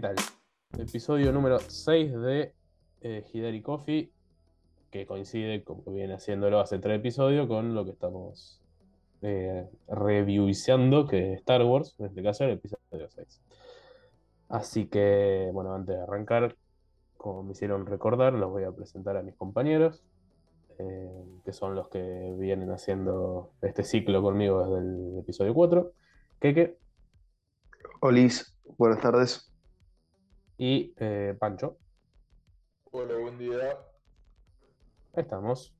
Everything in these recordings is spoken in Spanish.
tal? Episodio número 6 de eh, Hidari Coffee, que coincide, como viene haciéndolo hace tres episodios, con lo que estamos eh, reviewizando, que es Star Wars, en este caso el episodio 6. Así que, bueno, antes de arrancar, como me hicieron recordar, los voy a presentar a mis compañeros, eh, que son los que vienen haciendo este ciclo conmigo desde el episodio 4. Keke Olis, buenas tardes. Y eh, Pancho. Hola, buen día. Ahí estamos.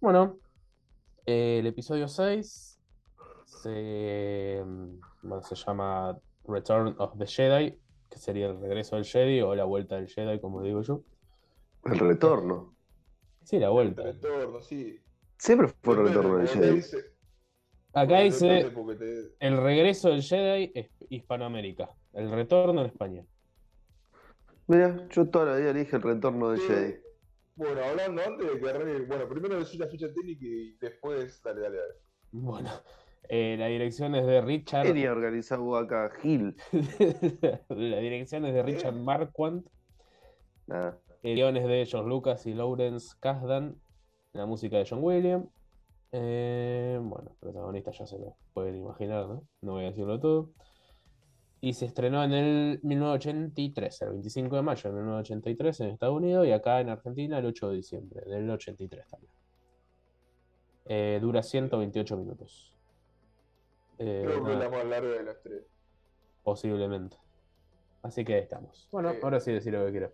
Bueno, eh, el episodio 6 se, mm, bueno, se llama Return of the Jedi, que sería el regreso del Jedi o la vuelta del Jedi, como digo yo. El retorno. Sí, la vuelta. Retorno, sí. Siempre fue el retorno del Jedi. dice- Acá dice te- el regreso del Jedi es Hispanoamérica, el retorno en España. Mira, yo toda la vida dije el retorno Sí. Jedi. Bueno, hablando antes de que arranque, bueno, primero decir la ficha técnica y después, dale, dale, dale. Bueno, eh, la dirección es de Richard. Tenía organizado acá Gil. la dirección es de Richard Marquand. Nada. El guion es de George Lucas y Lawrence Kasdan. La música de John Williams. Eh, bueno, protagonistas ya se lo pueden imaginar, ¿no? No voy a decirlo todo. Y se estrenó en el 1983, el 25 de mayo de 1983 en Estados Unidos y acá en Argentina el 8 de diciembre del 83 también. Eh, dura 128 minutos. Eh, Creo que es la más larga de las tres. posiblemente. Así que ahí estamos. Bueno, Eh, ahora sí decir lo que quiero.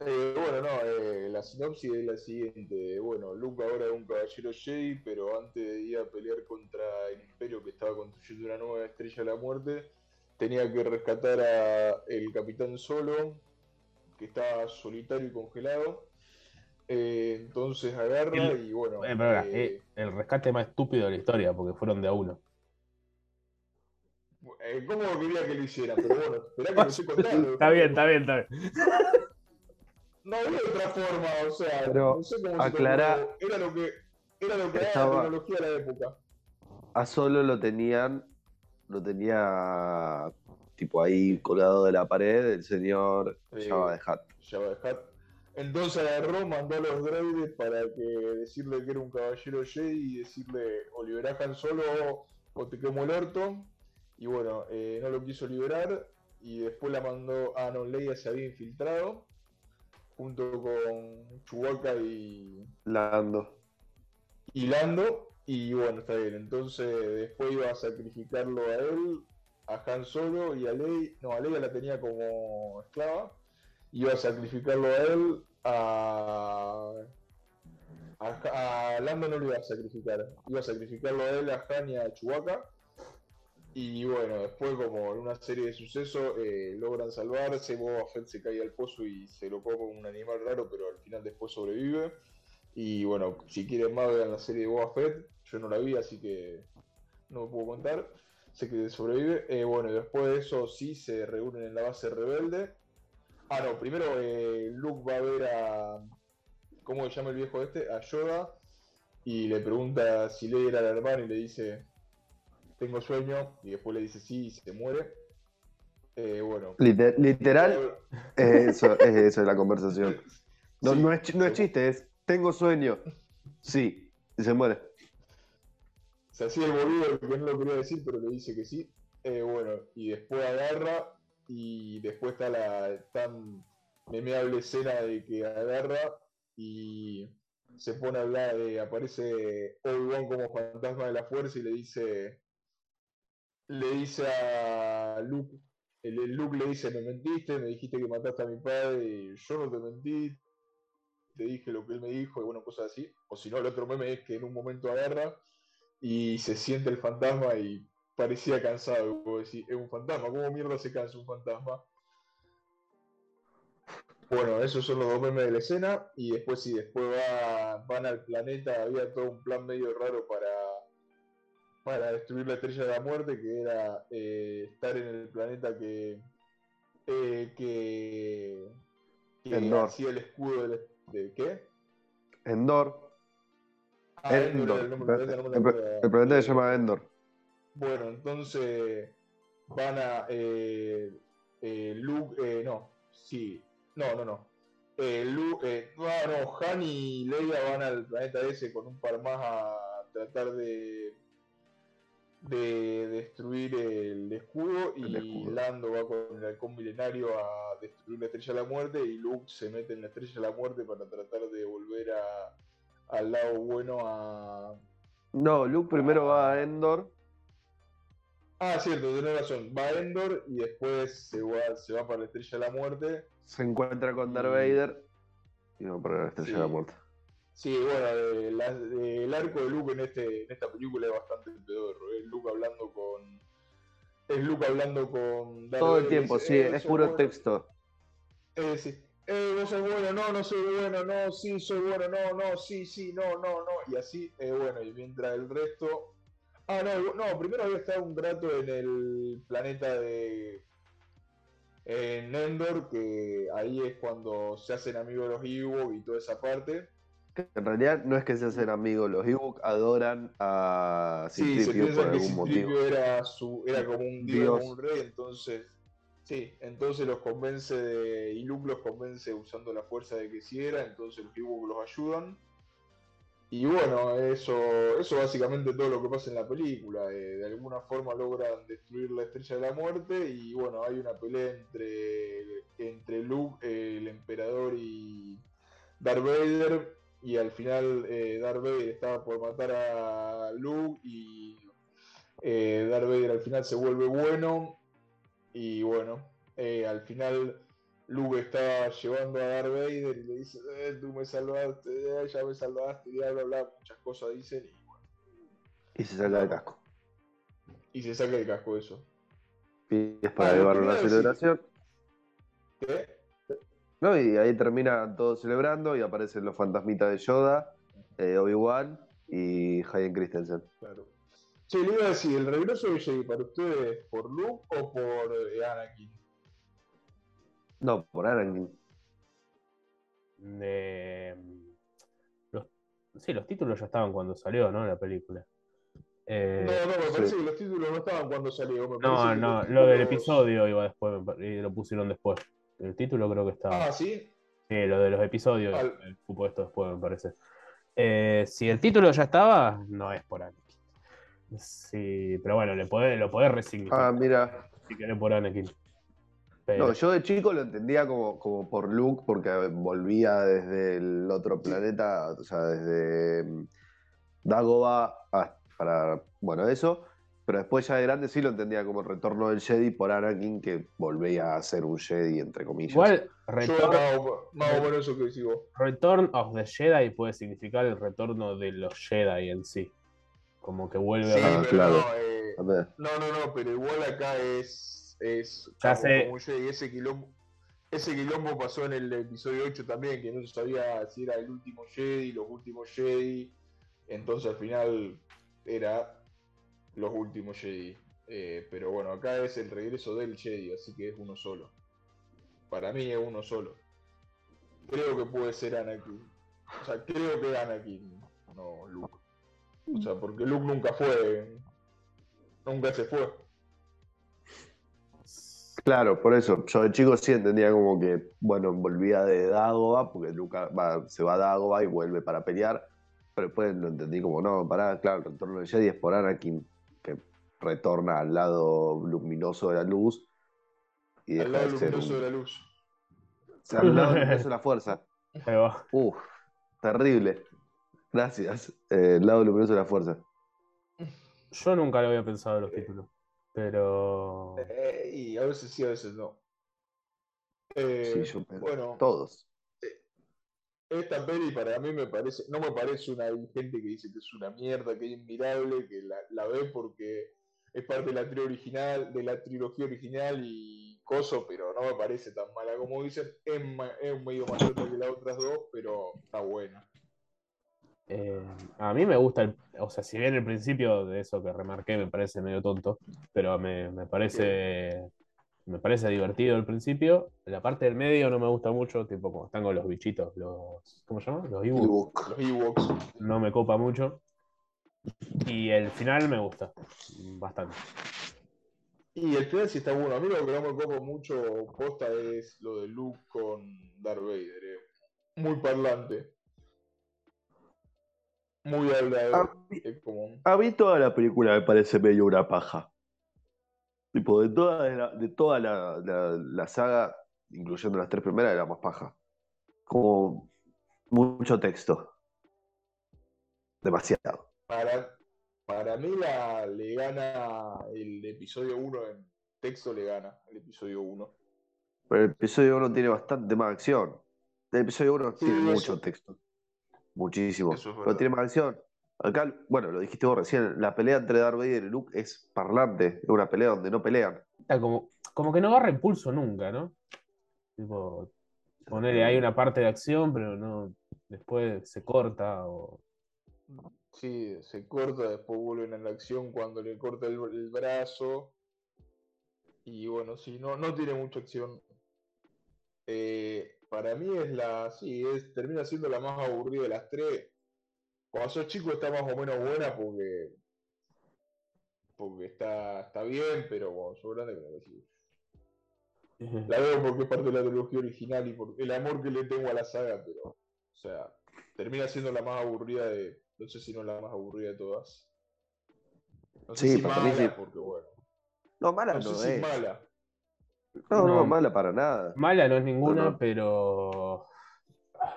Eh, bueno, no, eh, la sinopsis es la siguiente. Bueno, Luke ahora es un caballero Jedi, pero antes de ir a pelear contra el Imperio que estaba construyendo una nueva estrella de la muerte, tenía que rescatar a el Capitán Solo, que estaba solitario y congelado. Eh, entonces agarra El- y bueno. Eh, pero, eh, eh, el rescate más estúpido de la historia, porque fueron de a uno. eh, ¿Cómo quería que lo hicieran? Pero bueno, esperá que lo contando. Está bien, está bien, está bien. No había otra forma, o sea, Pero no sé cómo se. Era lo que, era lo que era la tecnología de la época. A solo lo tenían, lo tenía tipo ahí colgado de la pared el señor. Java de Hat. Jabba the Hutt. Entonces agarró, mandó a los droides para que decirle que era un caballero Jedi y decirle o liberás Han Solo o te quemo el orto. Y bueno, eh, no lo quiso liberar y después la mandó a no Leia se había infiltrado junto con Chewbacca y, Lando. y Lando. Y bueno, está bien. Entonces después iba a sacrificarlo a él, a Han Solo y a Leia. No, a Leia la tenía como esclava. Iba a sacrificarlo a él, a. A, a Lando no lo iba a sacrificar. Iba a sacrificarlo a él, a Han y a Chewbacca. Y bueno, después como en una serie de sucesos eh, logran salvarse, Boba Fett se cae al pozo y se lo come un animal raro, pero al final después sobrevive. Y bueno, si quieren más vean la serie de Boba Fett, yo no la vi, así que no me puedo contar. Sé que sobrevive. Eh, bueno, y después de eso sí se reúnen en la base rebelde. Ah, no, primero eh, Luke va a ver a... ¿Cómo se llama el viejo este? A Yoda. Y le pregunta si Leia era la hermana y le dice, tengo sueño. Y después le dice sí y se muere. Eh, bueno. Liter- literal, es eso, es eso la conversación. No, Sí. no, es, chi- no es chiste, es tengo sueño. Sí, y se muere. Se hacía el boludo que no lo quería decir, pero le dice que sí. Eh, bueno, y después agarra y después está la tan memeable escena de que agarra y se pone a hablar, de, aparece Obi-Wan como fantasma de la fuerza y le dice, le dice a Luke, el, Luke le dice, me mentiste, me dijiste que mataste a mi padre y yo no te mentí, te dije lo que él me dijo y bueno, cosas así. O si no, el otro meme es que en un momento agarra y se siente el fantasma y parecía cansado. y vos decís, es un fantasma, ¿cómo mierda se cansa un fantasma? Bueno, esos son los dos memes de la escena. Y después, sí, después va- van al planeta. Había todo un plan medio raro para, para destruir la estrella de la muerte, que era eh, estar en el planeta que, eh, que, que Endor. hacía el escudo del, de qué? Endor. Ah, Endor el nombre no El, el planeta Eh, se llama Endor. Bueno, entonces van a. eh, eh, Luke sí. No, no, no. Eh, Lu- eh, no, no, Han y Leia van al planeta ese con un par más a tratar de de destruir el escudo y escudo. Lando va con el halcón milenario a destruir la estrella de la muerte y Luke se mete en la estrella de la muerte para tratar de volver a, al lado bueno a... No, Luke primero va a Endor. Ah, cierto, tenés razón. Va a Endor y después se va, se va para la estrella de la muerte. Se encuentra con Darth Y- Vader. Y va para la estrella Sí. de la muerte. Sí, bueno, eh, la- eh, el arco de Luke en, este, en esta película es bastante pedorro. Es Luke hablando con... Es Luke hablando con... Darth Todo el tiempo, dice, sí, "Eh, es puro bueno". texto. Eh, sí. Eh, vos sos bueno, no, no soy bueno, no, sí, soy bueno, no, no, sí, sí, no, no, no. Y así, eh, bueno, y mientras el resto. Ah, no, no, primero había estado un rato en el planeta de. En Endor, que ahí es cuando se hacen amigos los Ewok y toda esa parte. Que En realidad no es que se hacen amigos, los Ewok adoran a Sí, Citripio piensa por algún motivo. Era, su, era como un dios, como un rey, entonces. Sí, entonces los convence de. Y Luke los convence usando la fuerza de que si era, entonces los Ewok los ayudan. Y bueno, eso, eso básicamente todo lo que pasa en la película. eh, de alguna forma logran destruir la estrella de la muerte. Y bueno, hay una pelea entre, entre Luke, el emperador y Darth Vader. Y al final eh, Darth Vader estaba por matar a Luke y eh, Darth Vader al final se vuelve bueno. Y bueno, eh, al final Luke está llevando a Darth Vader y le dice, "Eh, tú me salvaste, ya me salvaste, y bla, bla, bla, muchas cosas dicen y bueno, Y se saca el casco. y se saca el casco eso. Y es para Ah, lo llevarlo a la celebración. ¿Qué? ¿No? Y ahí termina todos celebrando y aparecen los fantasmitas de Yoda, eh, Obi-Wan y Hayden Christensen. Claro. Sí, le iba a decir, ¿el regreso de Jedi para ustedes por Luke o por eh, Anakin? No, por Anakin. Eh, los, sí, los títulos ya estaban cuando salió, ¿no? La película. Eh, No, no, me sí. que los títulos no estaban cuando salió. me no, no, lo del episodio iba después y lo pusieron después. El título creo que estaba. Ah, sí. Sí, lo de los episodios, Al- el cupo esto después, me parece. Eh, si el título ya estaba, no es por Anakin. Sí, pero bueno, le podés, lo podés resignificar Ah, mira. si querés por Anakin. Pero, No, yo de chico lo entendía como, como por Luke, porque volvía desde el otro planeta, o sea, desde mm, Dagobah hasta- para, bueno, eso. Pero después ya de grande sí lo entendía como el retorno del Jedi por Anakin, que volvía a ser un Jedi, entre comillas. igual, Yo Return, más o- más o menos eso que decís vos. Return of the Jedi puede significar el retorno de los Jedi en sí. Como que vuelve Sí, a. Pero claro. no, eh, no, no, no, pero igual acá es. es Ya como, sé. como un Jedi, ese quilombo. Ese quilombo pasó en el episodio 8 también, que no se sabía si era el último Jedi, los últimos Jedi. Entonces al final era los últimos Jedi. Eh, pero bueno, acá es el regreso del Jedi, así que es uno solo. Para mí es uno solo. Creo que puede ser Anakin. O sea, creo que Anakin, no Luke. O sea, porque Luke nunca fue. Nunca se fue. Claro, por eso. Yo de chico sí entendía como que, bueno, volvía de Dagobah, porque Luca va- se va a Dagobah y vuelve para pelear. Pero después lo entendí como, no, pará, claro, el retorno del Jedi es por Anakin, retorna al lado luminoso de la luz. Y Al deja lado de ser luminoso un- de la luz. o sea, al lado luminoso de la fuerza. Ahí va. Uf, terrible. Gracias. Eh, el lado luminoso de la fuerza. Yo nunca lo había pensado en los títulos. Pero. Eh, y a veces sí, a veces no. Eh, Sí, yo- bueno, Todos. esta peli para mí me parece, no me parece una hay gente que dice que es una mierda, que es inmirable, que la, la ve porque es parte de la trilogía original, de la trilogía original y coso, pero no me parece tan mala como dicen. Es, es un medio más chota que las otras dos, pero está buena. Eh, a mí me gusta, el, o sea, si bien el principio de eso que remarqué me parece medio tonto, pero me, me parece me parece divertido el principio. La parte del medio no me gusta mucho, tipo como están con los bichitos, los ¿cómo se llama? Los Ewoks. Los Ewoks. No me copa mucho. Y el final me gusta bastante. Y el final sí está bueno. A mí lo que no me copo mucho posta es lo de Luke con Darth Vader. eh. Muy parlante. Muy hablador. A mí, Es como. a mí toda la película me parece medio una paja. Tipo, de toda la, de toda la, la- la saga, incluyendo las tres primeras, era más paja. Como mucho texto. Demasiado. Para, para mí la, le gana el episodio 1 en texto le gana el episodio 1. Pero el episodio 1 tiene bastante más acción. El episodio 1 Sí, tiene eso- mucho texto. Muchísimo. Es Pero tiene más acción. Acá, bueno, lo dijiste vos recién, la pelea entre Darth Vader y Luke es parlante. Es una pelea donde no pelean. Como, como que no agarra impulso nunca, ¿no? Tipo, ponerle hay una parte de acción, pero no. Después se corta o. Sí, se corta, después vuelven a la acción cuando le corta el, el brazo. Y bueno, sí, no, no tiene mucha acción. Eh, para mí es la. Sí, es, termina siendo la más aburrida de las tres. Cuando sos chico está más o menos buena porque. Porque está, está bien, pero cuando sos grande, que sí. La veo porque es parte de la trilogía original y por el amor que le tengo a la saga, pero. O sea, termina siendo la más aburrida de. No sé si no la más aburrida de todas. No sé Sí, si para mí mala, sí. porque bueno. No, mala No no, sé si es. mala. No, no, No. mala para nada. Mala no es ninguna, No, no. pero.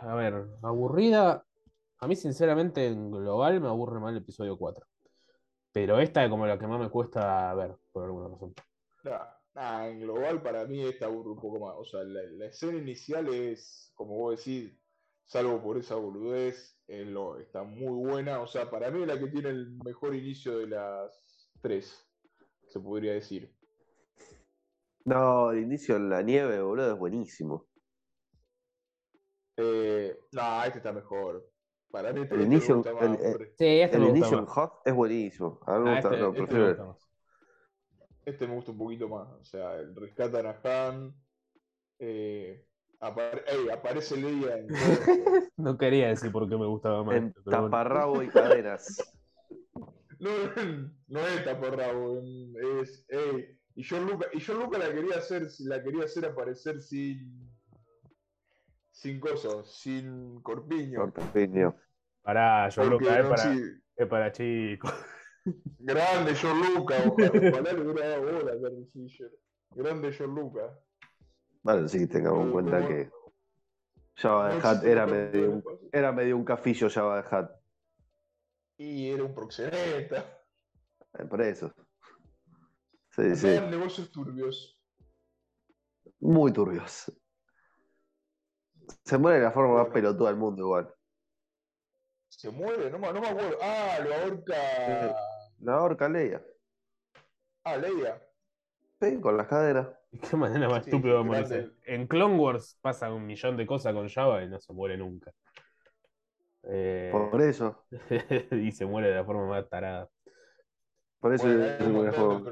A ver, aburrida. A mí, sinceramente, en global me aburre más el episodio 4. Pero esta es como la que más me cuesta ver, por alguna razón. Nah, nah, en global para mí esta aburre un poco más. O sea, la, la escena inicial es, como vos decís, salvo por esa boludez, es lo, está muy buena. O sea, para mí es la que tiene el mejor inicio de las tres, se podría decir. No, el inicio en la nieve, boludo, es buenísimo. Eh, no, este está mejor. Para mí este, El me inicio- gusta más, el-. Sí, este El inicio en más. Hot es buenísimo. A mí me Ah, gusta, este, no, este me gusta más. Este me gusta un poquito más. O sea, el rescatan a Han. eh, apare- ey, aparece Leia en. No quería decir por qué me gustaba más. en bueno. taparrabo y cadenas. No, no es taparrabo, es. ey, y John Luca, y John Luca la quería hacer, la quería hacer aparecer sin. Sin cosas, sin corpiño. Corpiño. Pará, yo Porque que es no, para, sí, es para chicos. grande John Luca, ojalá, ojalá le hubiera dado bola a. Grande John Luca. Vale, sí, tengamos en cuenta que Java de existe era medio, un, era medio un cafillo Java de Hutt. Y era un proxeneta. Eh, Por eso. Sí, sí. Eran negocios turbios. Muy turbios. Se muere de la forma más Bueno. pelotuda del mundo igual. Se muere, no, no me acuerdo. Ah, lo ahorca. La horca Leia. Ah, Leia. Sí, con las cadenas. ¿De qué manera más Sí, estúpido de grande. morirse? En Clone Wars pasan un millón de cosas con Java y no se muere nunca. Eh, Por eso. y se muere de la forma más tarada. Por eso Bueno, es hay, un juego.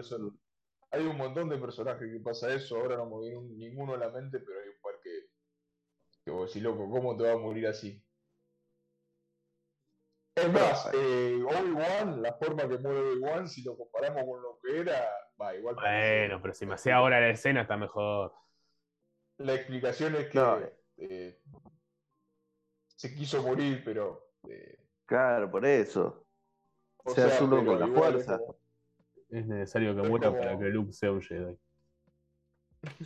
hay un montón de personajes que pasa eso. Ahora no me viene un- ninguno a la mente, pero hay un par que. Que vos decís, loco, ¿cómo te va a morir así? Es más, eh, Obi-Wan, la forma que muere Obi-Wan, si lo comparamos con lo que era, va, igual. parece- Bueno, pero si me hacía ahora la escena está mejor. La explicación es que No. eh, se quiso morir, pero. eh, Claro, por eso. o Se hace uno con la fuerza. como- Es necesario que muera como- para que Luke sea un Jedi.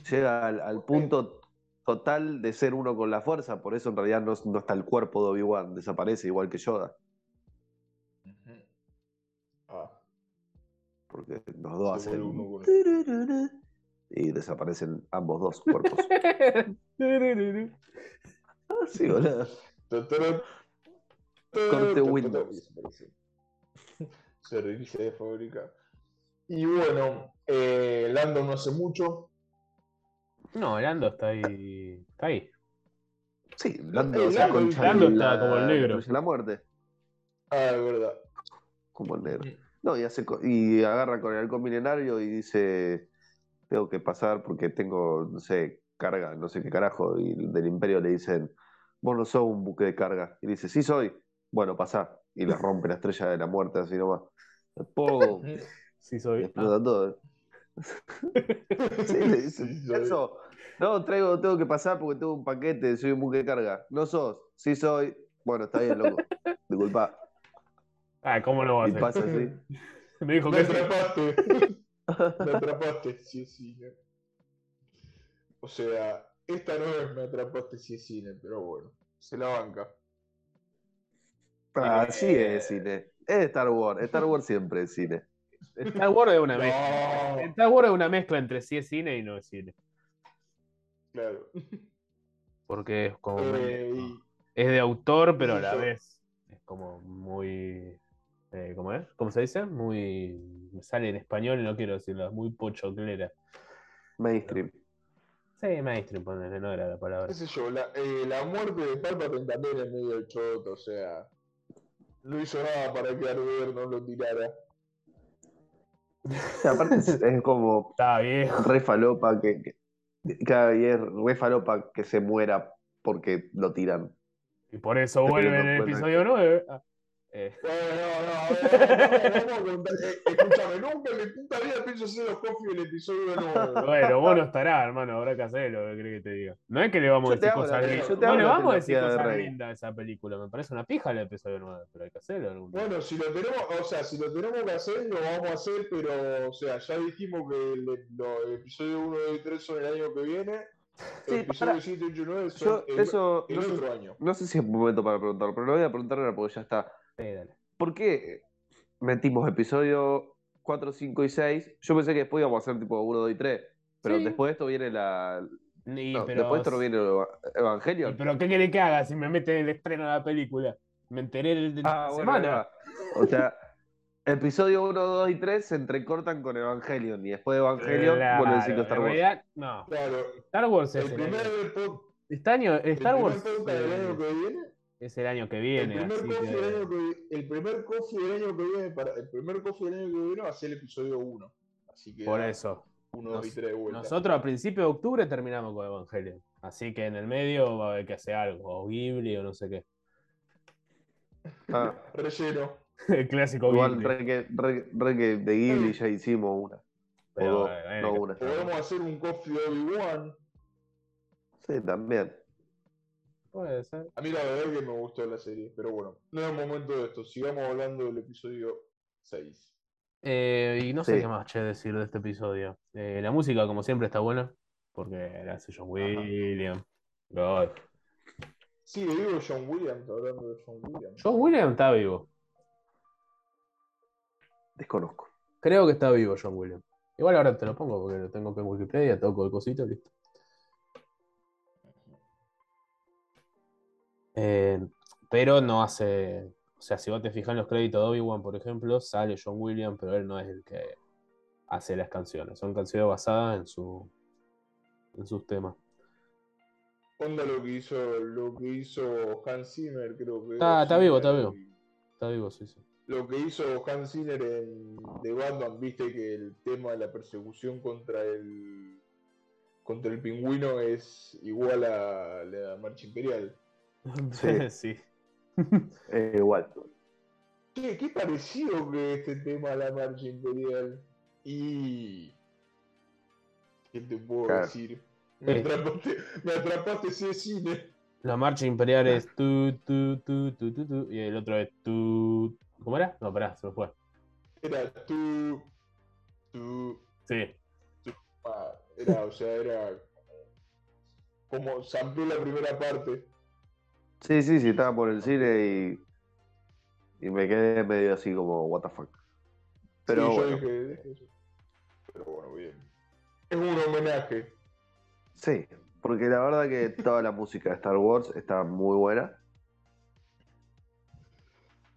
Llega al, al punto total de ser uno con la fuerza, por eso en realidad no, no está el cuerpo de Obi-Wan, desaparece igual que Yoda, porque los dos Se hacen uno y desaparecen ambos dos cuerpos. Ah, sí, boludo. Totoro- Corte Windows. Se reinicia de fábrica. Y bueno, eh, Lando no hace mucho. No, Lando está ahí. Está ahí. Sí, Lando, Eh, se Lando- Lando la- está como el negro. la muerte, Ah, es verdad. como el negro. No, y, hace, y agarra con el halcón milenario y dice, tengo que pasar porque tengo, no sé, carga, no sé qué carajo, y del imperio le dicen, vos no sos un buque de carga. Y dice, sí soy, bueno, pasá. Y le rompe la estrella de la muerte así nomás. ¡Pum! Sí, soy. Explota todo. Sí, le dice, Sí, soy. "Eso, No, traigo, tengo que pasar porque tengo un paquete, soy un buque de carga. ¿No sos? Sí soy. Bueno, está bien, loco. Disculpa. Ah, ¿cómo no va a ser? pasa así. Me dijo Me que sí. atrapaste. Me atrapaste, sí es cine. O sea, esta no es me atrapaste si es cine, pero bueno, se la banca. Así es cine. Es Star Wars. Star Wars siempre es cine. Star Wars es una mezcla. No, Star Wars es una mezcla entre sí es cine y no es cine. claro. Porque es como. Eh, Es de autor, pero a Sí, la vez es como muy. Eh, ¿Cómo es? ¿Cómo se dice? Muy. Me sale en español y no quiero decirlo. Muy pochoclera. Mainstream. Sí, mainstream, ponele, no era la palabra. qué sé yo, la, eh, la muerte de Palpatine también es medio choto, o sea, no hizo nada para que Arder no lo tirara. Aparte es, es como Estaba viejo. re falopa que, que, y es re falopa que se muera porque lo tiran. Y por eso vuelve no en el episodio 9. Ah, eh, Bueno, no, no, contar. Eh, escúchame, nunca en mi puta vida pienso hacer los coffee del episodio 9. Bueno, vos no estarás, hermano. Habrá que hacerlo, ¿qué crees que te diga? No es que le vamos a decir cosas lindas. No le vamos a decir cosas lindas a esa película. Me parece una pija el episodio 9, pero hay que hacerlo algún día. Bueno, si lo tenemos, o sea, si lo tenemos que hacer, lo vamos a hacer, pero, o sea, ya dijimos que el, el episodio 1 y 3 son el año que viene. Sí, el episodio para- 7, 8 y 9 son Yo, el, eso, el no sé, otro año. no sé si es momento para preguntarlo, pero lo voy a preguntar ahora porque ya está. Dale. ¿Por qué metimos episodio 4, 5 y 6? Yo pensé que después íbamos a hacer tipo 1, 2 y 3. Pero Sí. después de esto viene la. Y, no, pero, después de esto viene el Eva- y, Evangelion. pero ¿qué querés que haga si me meten el estreno de la película? Me enteré el de Ah, la bueno, semana. O sea, episodio 1, 2 y 3 se entrecortan con Evangelion. Y después de Evangelion Claro, vuelve el ciclo Star en Wars. realidad, no. Claro, Star Wars es el el, primer, año. Este año, el Star primer Wars podcast del año eh, que viene es el año que El viene. primer, así coffee del que- año que, el primer coffee del año que viene, para, el primer coffee del año que viene va a ser el episodio 1. Así que Por eso. 1, 2 y Nos- 3 de vuelta. Nosotros a principios de octubre terminamos con Evangelion. Así que en el medio va a haber que hacer algo. O Ghibli o no sé qué. Ah, Relleno. El clásico igual Ghibli. re que, re- re que de Ghibli ya hicimos una. Pero, o dos, bueno, no que- una. Podemos hacer un coffee de Obi-Wan. Sí, también. Puede ser. A mí la verdad es que me gustó la serie, pero bueno, no es el momento de esto. Sigamos hablando del episodio 6. Eh, y no sé Sí. qué más che decir de este episodio. Eh, la música, como siempre, está buena. Porque la hace John Williams. God. Sigue vivo John Williams, hablando de John Williams. John Williams está vivo. Desconozco. Creo que está vivo John Williams. Igual ahora te lo pongo porque lo tengo que en Wikipedia, toco el cosito, listo. Eh, pero no hace. O sea, si vos te fijas en los créditos de Obi-Wan, por ejemplo, sale John Williams, pero él no es el que hace las canciones. Son canciones basadas en su en sus temas. Onda lo que hizo, lo que hizo Hans Zimmer, creo que. Está- está vivo, está vivo. Está vivo, sí, sí. Lo que hizo Hans Zimmer en The Batman, viste que el tema de la persecución contra el contra el pingüino es igual a la marcha imperial. Sí. sí. Eh, igual. Che, qué parecido que este tema a la marcha imperial. Y. ¿Qué te puedo Claro. decir? Me Eh. atrapaste, me atrapaste ese cine. La marcha imperial es tu, tu, tu, tu, tu, tu, y el otro es tu. ¿Cómo era? No, pará, se me fue. Era tú. Tú. Sí. ah, era, o sea, era. Como sampló la primera parte. Sí, sí, sí, estaba por el cine y, y me quedé medio así como, what the fuck. Pero Sí, yo bueno, dije, dije eso. Pero bueno, bien. Es un homenaje. sí, porque la verdad que toda la música de Star Wars está muy buena.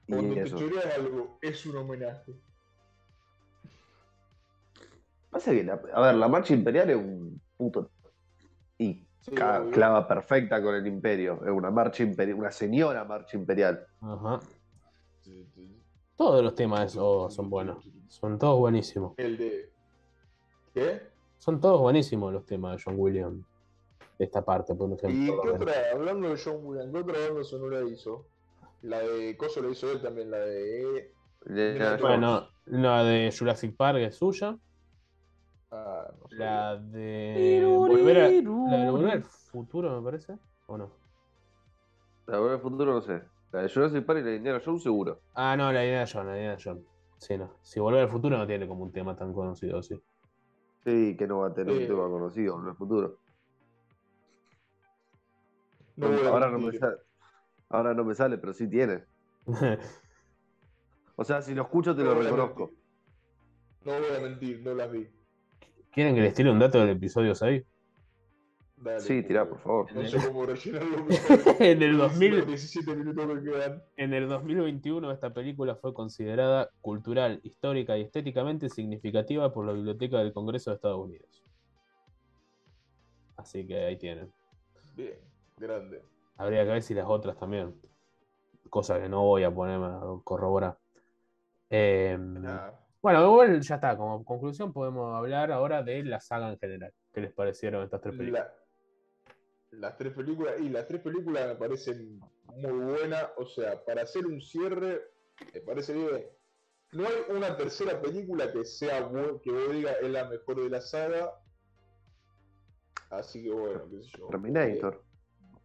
Cuando Y te choreas algo, es un homenaje. Pasa que, la- a ver, la marcha imperial es un puto. Y Sí, ca- obvio. clava perfecta con el imperio. Es una marcha imperial, una señora marcha imperial. Ajá. Todos los temas esos son buenos. Son todos buenísimos. El de. ¿Qué? Son todos buenísimos los temas de John Williams. De esta parte, por ¿Y ejemplo. qué otra? Hablando de John Williams, ¿qué otra banda sonora hizo? La de Coso la hizo él también, la de. Mira, Bueno, la de Jurassic Park es suya. Ah, no sé. La de volver, a- la de volver al futuro, me parece. ¿O no? La verdad, el futuro no sé. La de Jurassic Park y la de Indiana Jones seguro. Ah, no, la de John, la idea de John. Sí, no. Si volver al futuro no tiene como un tema tan conocido, sí. Sí, que no va a tener Eh. un tema conocido en el futuro. No ahora, no me sale, ahora no me sale, pero sí tiene. O sea, si lo escucho te No lo reconozco. No voy a mentir, no las vi. ¿Quieren que les tire un dato del episodio 6? Dale, Sí, tirá, por favor. No sé cómo rellenarlo. En el 2000 Los 17 minutos que quedan. En el 2021 esta película fue considerada cultural, histórica y estéticamente significativa por la Biblioteca del Congreso de Estados Unidos. Así que ahí tienen. Bien, grande. Habría que ver si las otras también. Cosa que no voy a ponerme a corroborar. Eh, Nada. Bueno, igual ya está. Como conclusión podemos hablar ahora de la saga en general. ¿Qué les parecieron estas tres películas? La- las tres películas, y las tres películas me parecen muy buenas. O sea, para hacer un cierre, me parece bien. No hay una tercera película que sea que vos digas es la mejor de la saga. Así que bueno, qué sé yo. Terminator. Eh,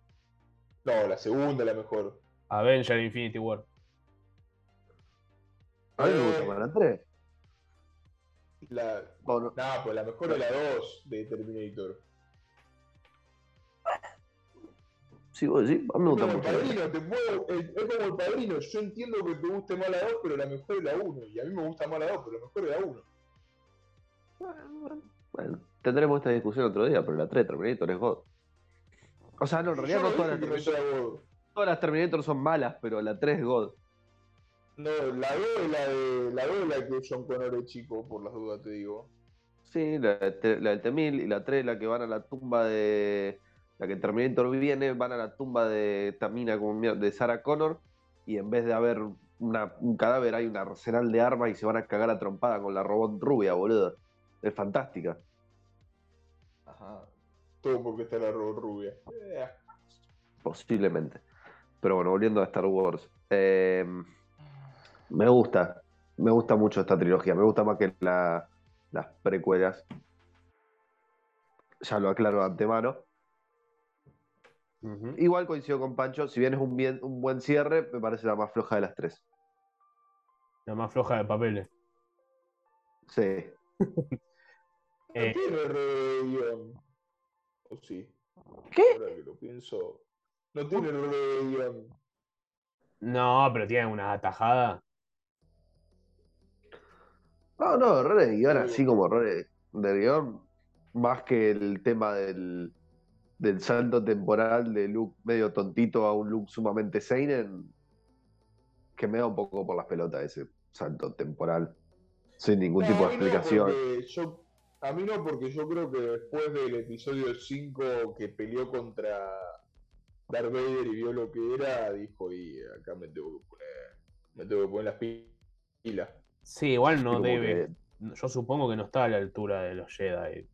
no, la segunda es la mejor. Avenger Infinity War. A mí me Eh. gusta más la 3. La, Bueno, nah, pues la mejor es la 2 de Terminator. sí, vos decís, a mí me gusta como el mucho. padrino, te puedo, es, es como el padrino. Yo entiendo que te guste más la 2, pero la mejor es la 1. Y a mí me gusta más la 2, pero la mejor es la 1. Bueno, tendremos esta discusión otro día, pero la 3 Terminator es God. O sea, no, en realidad no todas las, que no Terminator, todas las Terminator son malas, pero la 3 es God. No, la 2 es la de la 2 es la que John Connor es chico, por las dudas te digo. Sí, la, la del T-1000 y la 3 la que van a la tumba de... La que Terminator viene, van a la tumba de Tamina como de Sarah Connor y en vez de haber una- un cadáver hay un arsenal de armas y se van a cagar a trompada con la robot rubia, boludo. Es fantástica. Ajá. Todo porque está la robot rubia. Eh, Posiblemente. Pero bueno, volviendo a Star Wars. eh, me gusta. Me gusta mucho esta trilogía. Me gusta más que la- las precuelas. Ya lo aclaro de antemano. Igual coincido con Pancho. Si bien es un, bien, un buen cierre, me parece la más floja de las tres. La más floja de papeles. Sí. No Eh, tiene rebelión. ¿O sí? ¿Qué? Ahora que lo pienso. No tiene rebelión. no, pero tiene una atajada. No, no, errores de guion, Sí. así como errores de guion, más que el tema del, del salto temporal de Luke medio tontito a un Luke sumamente seinen, que me da un poco por las pelotas ese salto temporal, sin ningún No, tipo de no, explicación. yo- a mí no, porque yo creo que después del episodio 5 que peleó contra Darth Vader y vio lo que era, dijo, y acá me tengo que poner, me tengo que poner las pilas. Sí, igual no Como debe. que- Yo supongo que no está a la altura de los Jedi.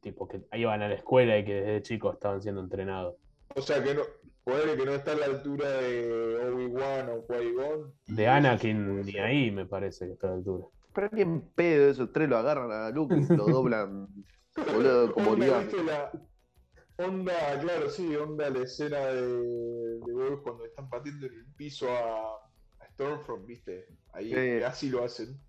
Tipo, que iban a la escuela y que desde chicos estaban siendo entrenados. O sea que no, ponerle que no está a la altura de Obi-Wan o Qui-Gon. De Anakin sí puede ni ahí me parece que está a la altura. Pero ni en pedo esos tres lo agarran a Luke y lo doblan, boludo, como. ¿viste la- Onda, claro, sí, onda la escena de, de Bob cuando están pateando en el piso a Stormfront, ¿viste? Ahí Sí. así lo hacen.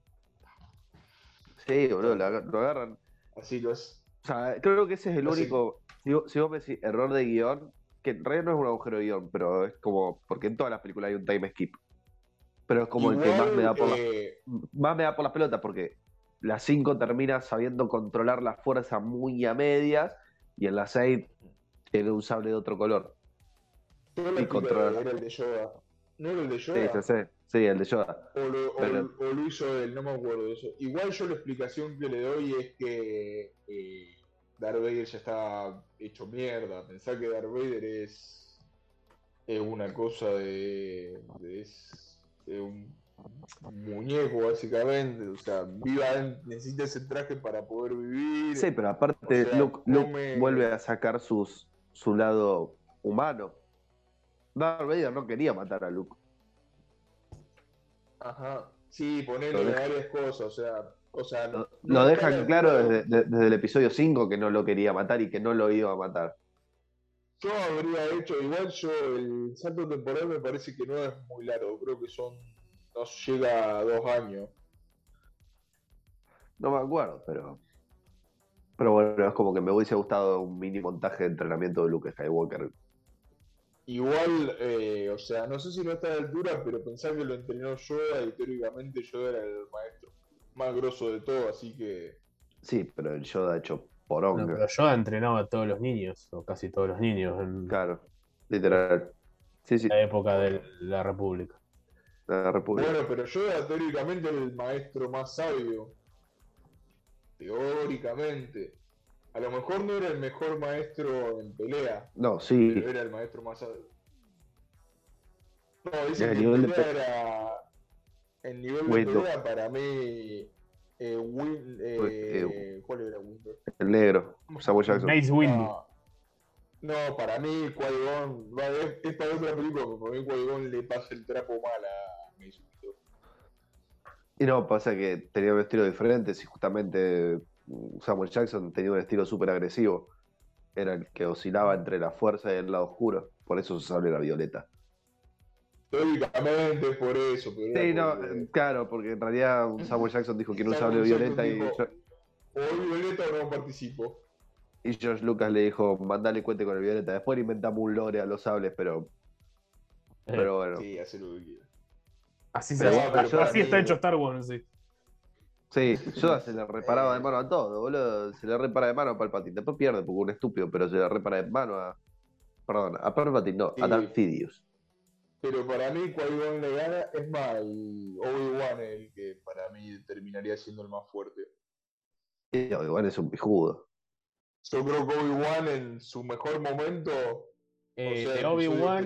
Sí, boludo, lo aga- lo agarran. Así lo hacen. O sea, creo que ese es el Así- único. Si, vos- si vos me decís error de guion, que en realidad no es un agujero de guion, pero es como. Porque en todas las películas hay un time skip. Pero es como el que más me da por la- eh, más me da por las pelotas, porque la 5 termina sabiendo controlar la fuerza muy a medias, y en la 6 tiene un sable de otro color. y expliqué, controla. era el de Yoda. ¿No era el de Yoda? sí, sí. Sí, el de Yoda. O lo, Pero- o lo hizo él, no me acuerdo de eso. Igual yo la explicación que le doy es que eh, Darth Vader ya está hecho mierda. Pensar que Darth Vader es, es una cosa de, de- es, es un muñeco básicamente. O sea, viva, necesita ese traje para poder vivir. Sí, pero aparte O sea, Luke, Luke come- vuelve a sacar sus, su lado humano. Darth Vader no quería matar a Luke. Ajá. Sí, ponerle varias cosas. O sea, O sea, Lo, no lo dejan la claro desde, de- desde el episodio 5 que no lo quería matar y que no lo iba a matar. Yo habría hecho, igual yo, el salto temporal me parece que no es muy largo, creo que son, no llega a dos años. No me acuerdo, pero. Pero bueno, es como que me hubiese gustado un mini montaje de entrenamiento de Luke Skywalker. Igual, eh, o sea, no sé si no está a la altura, pero pensar que lo entrenó Yoda y teóricamente Yoda era el maestro más grosso de todo, así que Sí, pero el Yoda hecho No, poronga. pero Yoda entrenaba a todos los niños, o casi todos los niños, en Claro, literal. Sí, sí, la época de la República. la República. bueno, pero Yoda teóricamente era el maestro más sabio. Teóricamente. A lo mejor no era el mejor maestro en pelea, No, sí. pero era el maestro más. No, Y dice a que nivel de pelea pe- era. El nivel de pelea para mí. Eh, Win- eh, ¿Cuál era Windu? El negro, Samuel Jackson. Mace Windu. No, no, para mí Qui-Gon, va, es, otra película, pero para mí Qui-Gon le pasa el trapo mal a Mace. Y no, pasa que tenía un estilo diferente. Si justamente Samuel Jackson tenía un estilo súper agresivo. Era el que oscilaba entre la fuerza y el lado oscuro. Por eso su sable era violeta. Teóricamente es por eso, pero Sí, no, eh, claro, porque en realidad Samuel Jackson dijo que era un sable violeta y, dijo, Jo- o Violeta o no participo. y George Lucas le dijo, mandale cuente con el violeta. Después le inventamos un lore a los sables, pero, Eh, pero bueno. Sí, hace lo que quiera. así se pero hace- bueno, yo- así está hecho Star Wars, sí. Sí, Yoda se le reparaba de mano a todo, boludo. Se le repara de mano a Palpatine. Después pierde porque un estúpido, pero se le repara de mano a. Perdón, a Palpatine no, Sí. a Darth Sidious. Pero para mí Qui-Gon le gana, es más, el Obi-Wan es el que para mí terminaría siendo el más fuerte. Y igual es un pijudo. Yo creo que Obi-Wan en su mejor momento Eh, sea, de episodio Obi-Wan,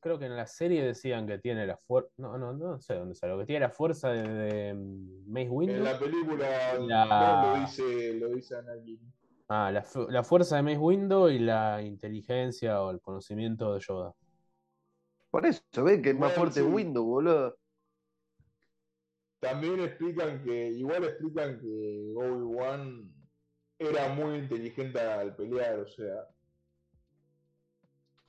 creo que en la serie decían que tiene la fuerza. No, no, no sé dónde salió. Que tiene la fuerza de, de mm, Mace Windu. En la película La- no, lo dice, lo dice Anakin. Ah, la, fu- la fuerza de Mace Windu y la inteligencia o el conocimiento de Yoda. Por eso, ven que es más fuerte sí. Windows, boludo. También explican que, igual explican que Obi-Wan era muy inteligente al pelear, o sea.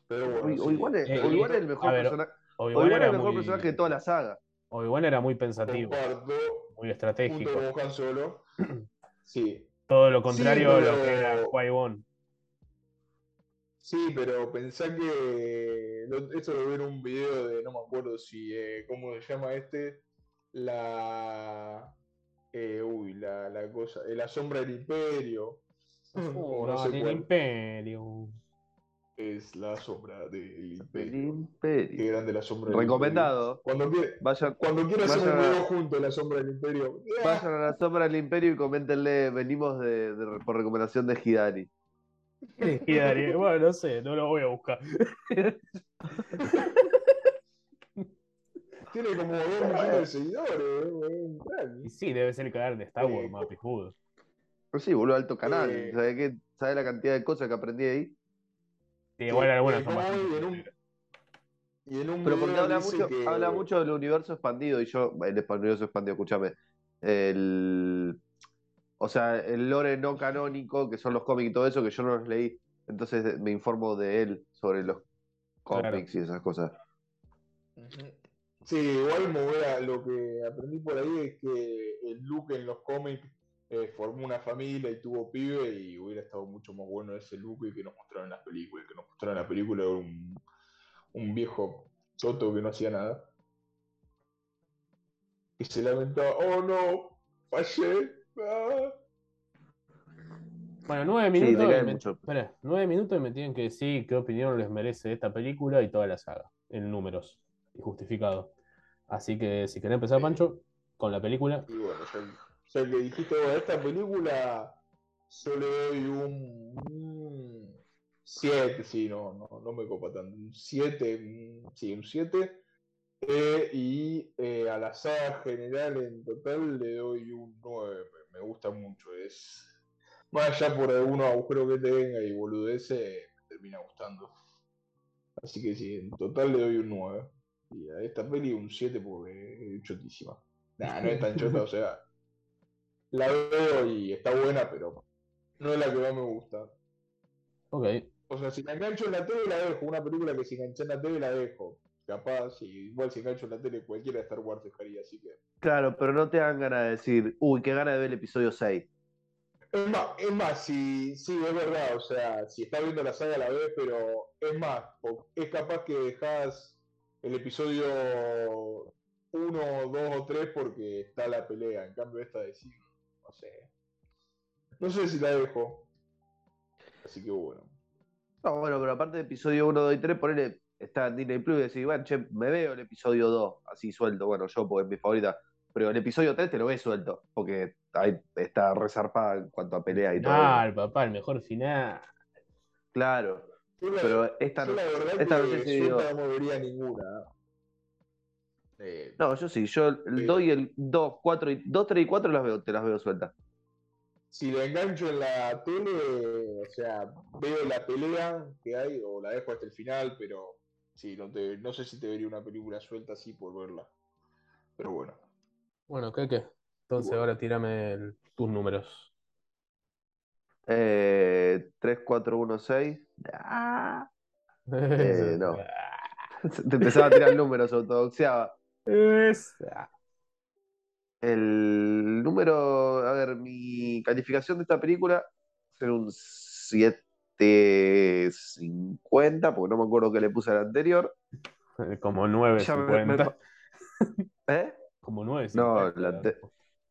Pero bueno, O- sí. Obi-Wan es, Eh, eh, es el mejor a ver, personaje. Obi-Wan Obi-Wan era es el mejor muy, personaje de toda la saga. Obi-Wan era muy pensativo, comparto muy junto estratégico. con Han Solo. Sí, Todo lo contrario a lo pero- que era Qui-Gon. sí, pero pensá que esto lo vi en un video de, no me acuerdo si, eh, ¿cómo se llama este? La... eh, uy, la, la cosa, eh, la sombra del imperio. o no sé el cuál. imperio. Es la sombra del El imperio. Qué Imperio. grande la sombra del Recomendado. imperio. Cuando quiera, Vayan, cuando quiera hacer un Vayan a- video junto la sombra del imperio. vayan a la sombra del Imperio y coméntenle, venimos de, de- por recomendación de Hidari. Darío, bueno, no sé, no lo voy a buscar. Tiene como 2 millones de seguidores. Y sí, debe ser el canal de Star Wars, Eh, más pijudo. Pero sí, boludo, alto canal. Eh. ¿Sabes qué? ¿Sabes la cantidad de cosas que aprendí ahí? Sí, igual algunas son en un-. Y en un Pero porque habla mucho, que- habla mucho del universo expandido y yo, el universo expandido, escúchame. El, o sea, el lore no canónico, que son los cómics y todo eso, que yo no los leí. Entonces me informo de él sobre los Claro. cómics y esas cosas. Sí, igual me voy a- lo que aprendí por ahí es que el Luke en los cómics eh, formó una familia y tuvo pibe y hubiera estado mucho más bueno ese Luke que nos mostraron en las películas. Que nos mostraron en la película un, un viejo choto que no hacía nada. Y se lamentaba, oh no, fallé. ah". Bueno, nueve minutos. me... espera, nueve minutos y me tienen que decir qué opinión les merece esta película y toda la saga, en números y justificado. Así que si querés empezar, Sí. Pancho, con la película. Y bueno, ya, ya que dijiste a esta película yo le doy un 7, sí, no, no, no me copa tanto. Un 7, sí, un 7. y eh, a la saga general en total le doy un 9. Me, me gusta mucho. Es más allá por algunos agujeros que tenga y boludece, me termina gustando. Así que sí, en total le doy un 9. Y a esta peli un 7 porque es chotísima. Nah, no es tan chota, o sea. La veo y está buena, pero no es la que más me gusta. Ok. O sea, si la engancho en la tele, la dejo. Una película que si enganché en la tele, la dejo. Capaz, y igual si engancho en la tele, cualquiera de Star Wars dejaría, así que. Claro, pero no te dan ganas de decir, uy, qué ganas de ver el episodio 6. Es más, es más, si, sí, es verdad, o sea, si estás viendo la saga la ves, pero es más, es capaz que dejas el episodio 1, 2 o 3 porque está la pelea, en cambio esta de sí, no sé. No sé si la dejo. Así que bueno. No, bueno, pero aparte de episodio 1, 2 y 3, ponele, está en Disney Plus y decís, bueno, che, me veo el episodio 2, así suelto, bueno, yo porque es mi favorita, pero el episodio 3 te lo ves suelto, porque ahí está resarpada en cuanto a pelea y todo. Ah, el papá, el mejor final. Claro, Yo la, pero esta yo no, la verdad esta que no sé si digo- suelta no me vería ninguna. Eh, No, yo sí, yo el Sí. 2 y el 2, 4 y 2, 3 y 4 las veo, te las veo sueltas. si la engancho en la tele, o sea, veo la pelea que hay o la dejo hasta el final, pero sí, no, te, no sé si te vería una película suelta así por verla. Pero bueno. Bueno, ¿qué qué? Entonces Bueno. ahora tírame el- tus números. Eh, 3, 4, 1, 6. Ah, Eh, no. te empezaba a tirar números, autodoxiaba. Esa. El número, a ver, mi calificación de esta película será un 750, porque no me acuerdo qué le puse al anterior. Como Ya me- 9.50. me- ¿Eh? Como 9.50. No, la ante-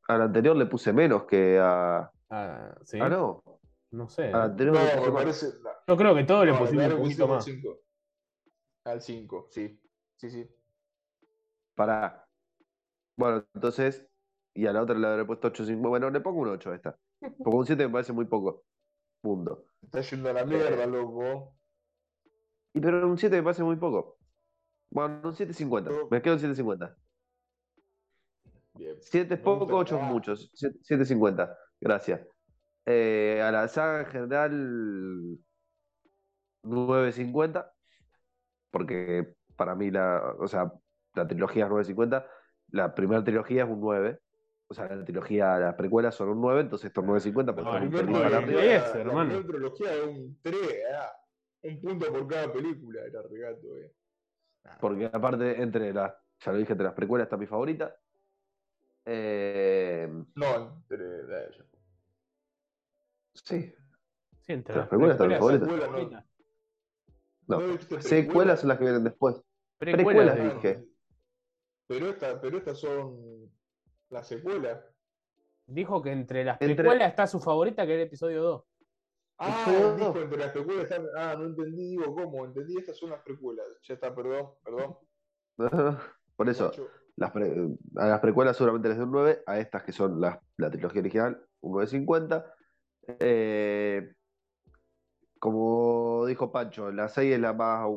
al anterior le puse menos que a. Ah, ¿sí? Ah, no. No sé. Al anterior No, le me parece. Yo creo que todos le no, pusimos claro un que poquito más. Al 5. Al 5, sí. Sí, sí. Pará. Bueno, entonces. Y a la otra le habré puesto 8.50. Bueno, le pongo un 8 a esta. Porque un 7 me parece muy poco. Punto. Está yendo a la mierda, loco. Y pero un 7 me parece muy poco. Bueno, un 7.50. Me quedo en 7.50. Bien. 7 es poco, gusta. 8 es mucho. 7.50. Gracias. Eh, a la saga en general, 9.50. Porque para mí la, o sea, la trilogía es 9.50. La primera trilogía es un 9. O sea, la trilogía, las precuelas son un 9, entonces esto es 9.50, pero No, están un el pelín primero para es arriba. diez, la hermano. primera trilogía es un 3, ah, un punto por cada película, era regato, eh. Porque aparte, entre las, ya lo dije, entre las precuelas está mi favorita. Eh, No, entre la de ella. sí, Sí, entre Las las precuelas están mis favoritas. no. ¿No Secuelas son las que vienen después. Precuelas, Precuelas, dije. Pero, esta, pero estas son las secuelas. Dijo que entre las Entre- precuelas está su favorita, que era el episodio 2. Ah, Episodio dijo entre las precuelas. están- Ah, no entendí, digo, ¿cómo? Entendí, estas son las precuelas. Ya está, perdón, perdón. Por eso, las pre- a las precuelas seguramente les doy un 9, a estas que son las- la trilogía original, un 9.50. Eh, como dijo Pancho, la 6 es la más,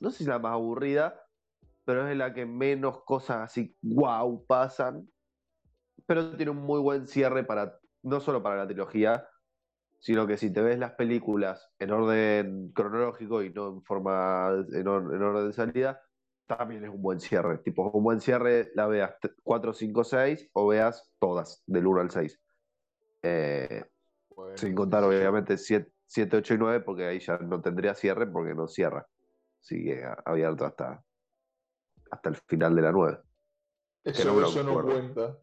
no sé si es la más aburrida, pero es la que menos cosas así, wow, pasan. Pero tiene un muy buen cierre para, no solo para la trilogía, sino que si te ves las películas en orden cronológico y no en forma, en, or- en orden de salida, también es un buen cierre. Tipo, un buen cierre la veas 4, 5, 6 o veas todas, del 1 al 6. Eh, Bueno, sin contar, obviamente, 7, 8 y 9, porque ahí ya no tendría cierre porque no cierra. Sigue abierto hasta, hasta el final de la 9. Eso, no me eso no cuenta.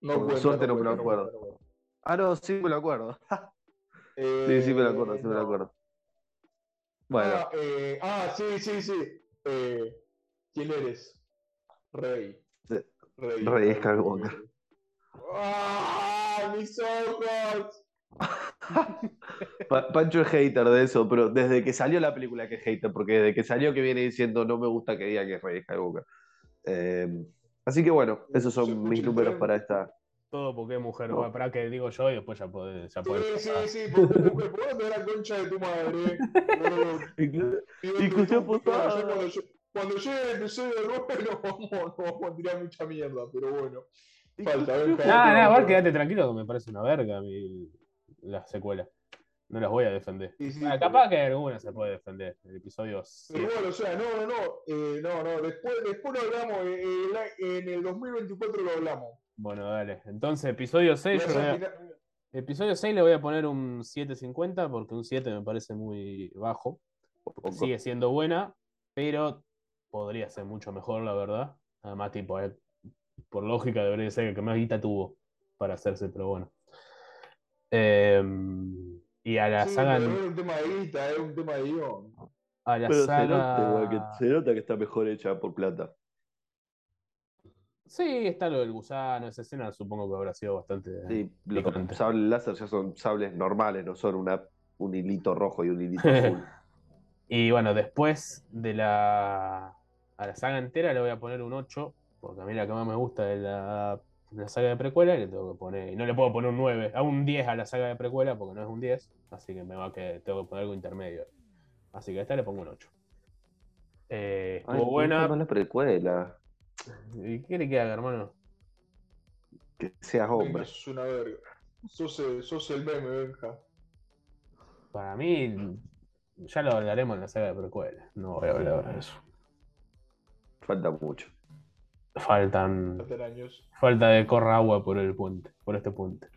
No Por cuenta, suerte no me lo acuerdo. Ah, no, sí me lo acuerdo. Eh, Sí, sí me lo acuerdo, sí me lo no. acuerdo. Bueno, Ah, eh, ah, sí, sí, sí. Eh, ¿Quién eres? Rey. Sí. Rey. Rey Skywalker. ¡Ah! ¡Mis ojos! Pa- Pancho es hater de eso, pero desde que salió la película que es hater, porque desde que salió que viene diciendo no me gusta que diga que es Rey Skywalker. Eh, así que bueno, esos ¿Se son mis números para esta. Todo porque es mujer. No. Bueno, para que digo yo y después ya podés. Ya Sí, podés sí, pasar. sí, porque mujer, ¿por qué no da la concha de tu madre? Discusión ya Cuando, llegue el episodio 9 nos vamos, nos vamos a tirar mucha mierda, pero bueno. Falta, ven, Nada, nada, igual quédate tranquilo que me parece una verga mi- la secuela. No las voy a defender. Sí, sí, porque- capaz que alguna se puede defender. El episodio Pero 7. bueno, o sea, no, no, no, eh, no, no, después, después lo hablamos, eh, eh, en el 2024 lo hablamos. Bueno, dale. Entonces, episodio 6, Pero yo le esa voy a- final- episodio 6 le voy a poner un 7.50 porque un 7 me parece muy bajo. Sigue siendo buena, pero podría ser mucho mejor, la verdad. Además, tipo, eh, por lógica debería ser el que más guita tuvo para hacerse, pero bueno. Em, y a la Sí, saga, no es un tema de guita, es un tema de guion. a la Pero se saga- nota, igual que, se nota que está mejor hecha por plata. Sí, está lo del gusano, esa escena supongo que habrá sido bastante Sí, los sables láser ya son sables normales, no son una, un hilito rojo y un hilito azul. Y bueno, después de la, a la saga entera le voy a poner un 8, porque a mí la que más me gusta es la, la saga de precuela y le tengo que poner, y no le puedo poner un 9, a un 10 a la saga de precuela porque no es un 10, así que me va a que tengo que poner algo intermedio. Así que a esta le pongo un 8. Eh, estuvo buena. más la precuela. ¿Y qué le queda, hermano? Que seas hombre. sos una verga. Sos el, sos el meme, Benja. Para mí, ya lo hablaremos en la saga de precuela. No voy a hablar de eso. Falta mucho. Faltan. Años. Falta de corra agua por el puente, por este puente.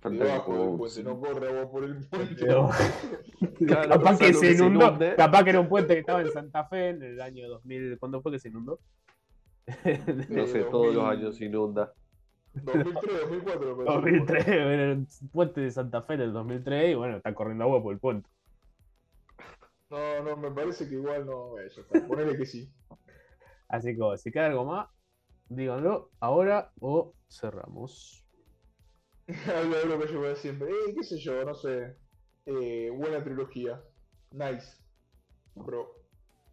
Falta Debajo como- del puente, no corre agua por el puente. Claro, capaz que se inundó. inunde. Capaz que era un puente que estaba en Santa Fe en el año 2000. ¿Cuándo fue que se inundó? No sé, todos los 2000. años inunda. 2003, 2004. me parece. 2003, era el puente de Santa Fe del 2003 y bueno, está corriendo agua por el puente. No, no, me parece que igual no. eh, está. Ponele que sí. Así que si queda algo más, díganlo ahora o cerramos. Hablo de lo que yo voy siempre. Eh, qué sé yo, no sé. Eh, buena trilogía. Nice. Bro.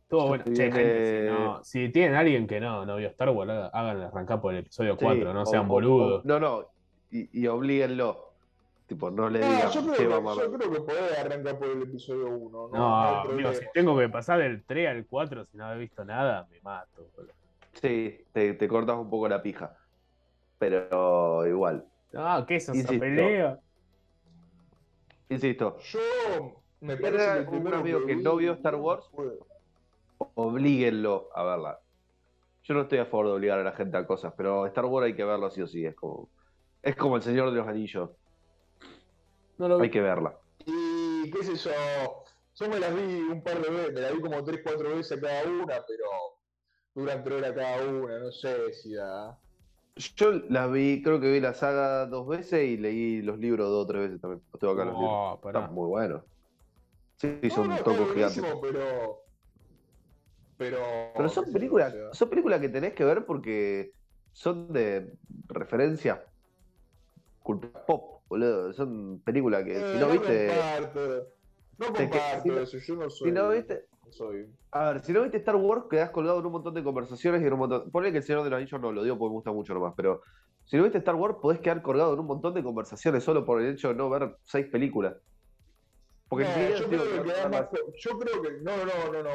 Todo Se bueno. Che, gente, si, no- si tienen alguien que no, no vio Star Wars, hagan arrancar por el episodio Sí, 4, no sean o- boludos. o- no, no. Y, y oblíguenlo. Tipo, no le No, digan yo creo, qué que, vamos a yo ver. creo que podés arrancar por el episodio 1. No, No, no hay amigo, problema. si tengo que pasar del 3 al 4 sin haber visto nada, me mato. Sí, te, te cortas un poco la pija. Pero igual. No, ¿qué es esa pelea? Insisto, Yo me parece que un amigo que vi no vio Star Wars. oblíguenlo a verla. Yo no estoy a favor de obligar a la gente a cosas, pero Star Wars hay que verlo sí o sí. Es como, es como el Señor de los Anillos. No lo vi. Hay que verla. Y qué sé yo, yo me las vi un par de veces, me las vi como 3, 4 veces cada una, pero duran 3 horas cada una, no sé si da. Yo la vi, creo que vi la saga dos veces y leí los libros dos o tres veces también. Los tengo acá los libros. No, pará. Están muy buenos. Sí, No, son no, está tocos gigantes. pero. Pero. Pero son películas, son películas que tenés que ver porque son de referencia cultura pop, boludo. Son películas que eh, si no no viste. comparto, no que- comparto si no- eso, yo no soy. Si no viste. no soy. A ver, si no viste Star Wars, quedás colgado en un montón de conversaciones y en un montón. Ponle que el Señor de los Anillos no lo digo porque me gusta mucho nomás, pero si no viste Star Wars, podés quedar colgado en un montón de conversaciones solo por el hecho de no ver seis películas. Porque No, siquiera yo, creo que que yo creo que. No, no, no, no.